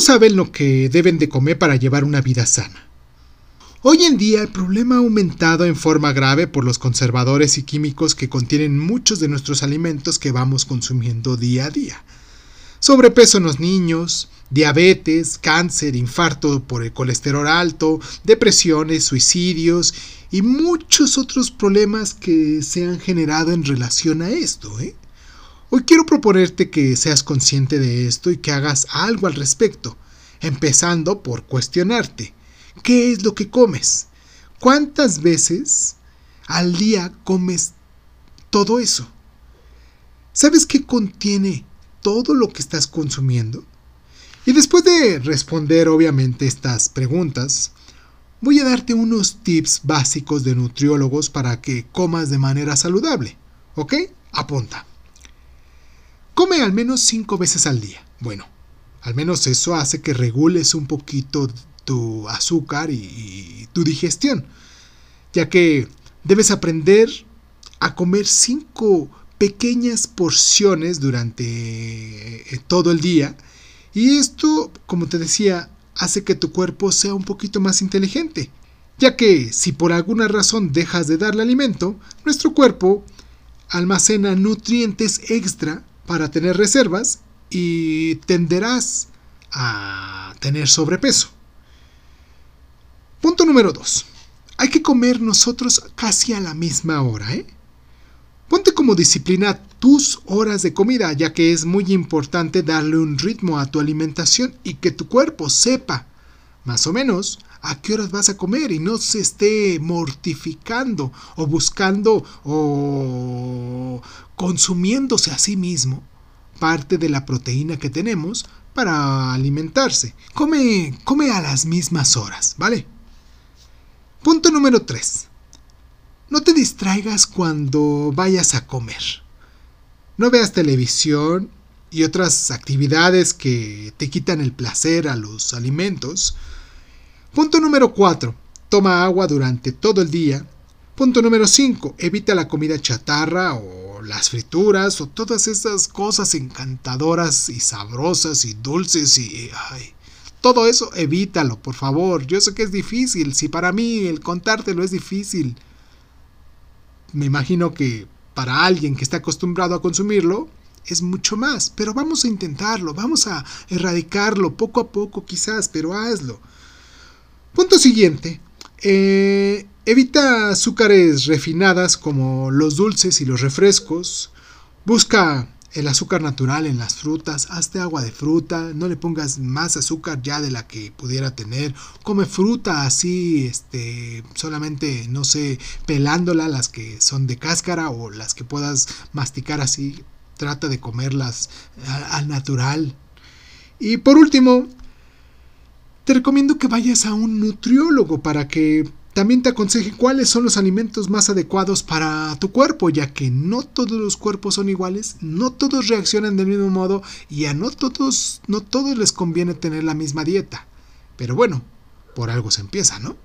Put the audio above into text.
saben lo que deben de comer para llevar una vida sana. Hoy en día el problema ha aumentado en forma grave por los conservadores y químicos que contienen muchos de nuestros alimentos que vamos consumiendo día a día. Sobrepeso en los niños, diabetes, cáncer, infarto por el colesterol alto, depresiones, suicidios y muchos otros problemas que se han generado en relación a esto. ¿eh? Hoy quiero proponerte que seas consciente de esto y que hagas algo al respecto, empezando por cuestionarte, ¿qué es lo que comes? ¿Cuántas veces al día comes todo eso? ¿Sabes qué contiene todo lo que estás consumiendo? Y después de responder obviamente estas preguntas, voy a darte unos tips básicos de nutriólogos para que comas de manera saludable. ¿Ok? Apunta. Come al menos 5 veces al día. Bueno, al menos eso hace que regules un poquito tu azúcar y, tu digestión, ya que debes aprender a comer 5 pequeñas porciones durante eh, todo el día y esto, como te decía, hace que tu cuerpo sea un poquito más inteligente, ya que si por alguna razón dejas de darle alimento, nuestro cuerpo almacena nutrientes extra para tener reservas y tenderás a tener sobrepeso. Punto número 2. Hay que comer nosotros casi a la misma hora, ¿eh? Ponte como disciplina tus horas de comida, ya que es muy importante darle un ritmo a tu alimentación y que tu cuerpo sepa más o menos a qué horas vas a comer y no se esté mortificando o buscando o consumiéndose a sí mismo parte de la proteína que tenemos para alimentarse. Come, come a las mismas horas, ¿vale? Punto número 3. No te distraigas cuando vayas a comer. No veas televisión y otras actividades que te quitan el placer a los alimentos. Punto número 4. Toma agua durante todo el día. Punto número 5. Evita la comida chatarra o las frituras o todas esas cosas encantadoras y sabrosas y dulces y... Ay, todo eso evítalo, por favor. Yo sé que es difícil. Si para mí el contártelo es difícil. Me imagino que para alguien que está acostumbrado a consumirlo es mucho más. Pero vamos a intentarlo. Vamos a erradicarlo poco a poco quizás, pero hazlo. Punto siguiente. Eh, evita azúcares refinadas como los dulces y los refrescos. Busca el azúcar natural en las frutas, hazte agua de fruta, no le pongas más azúcar ya de la que pudiera tener, come fruta así, este, solamente, no sé, pelándola, las que son de cáscara o las que puedas masticar así, trata de comerlas al natural. Y por último, te recomiendo que vayas a un nutriólogo para que también te aconseje cuáles son los alimentos más adecuados para tu cuerpo, ya que no todos los cuerpos son iguales, no todos reaccionan del mismo modo y a no todos, no todos les conviene tener la misma dieta. Pero bueno, por algo se empieza, ¿no?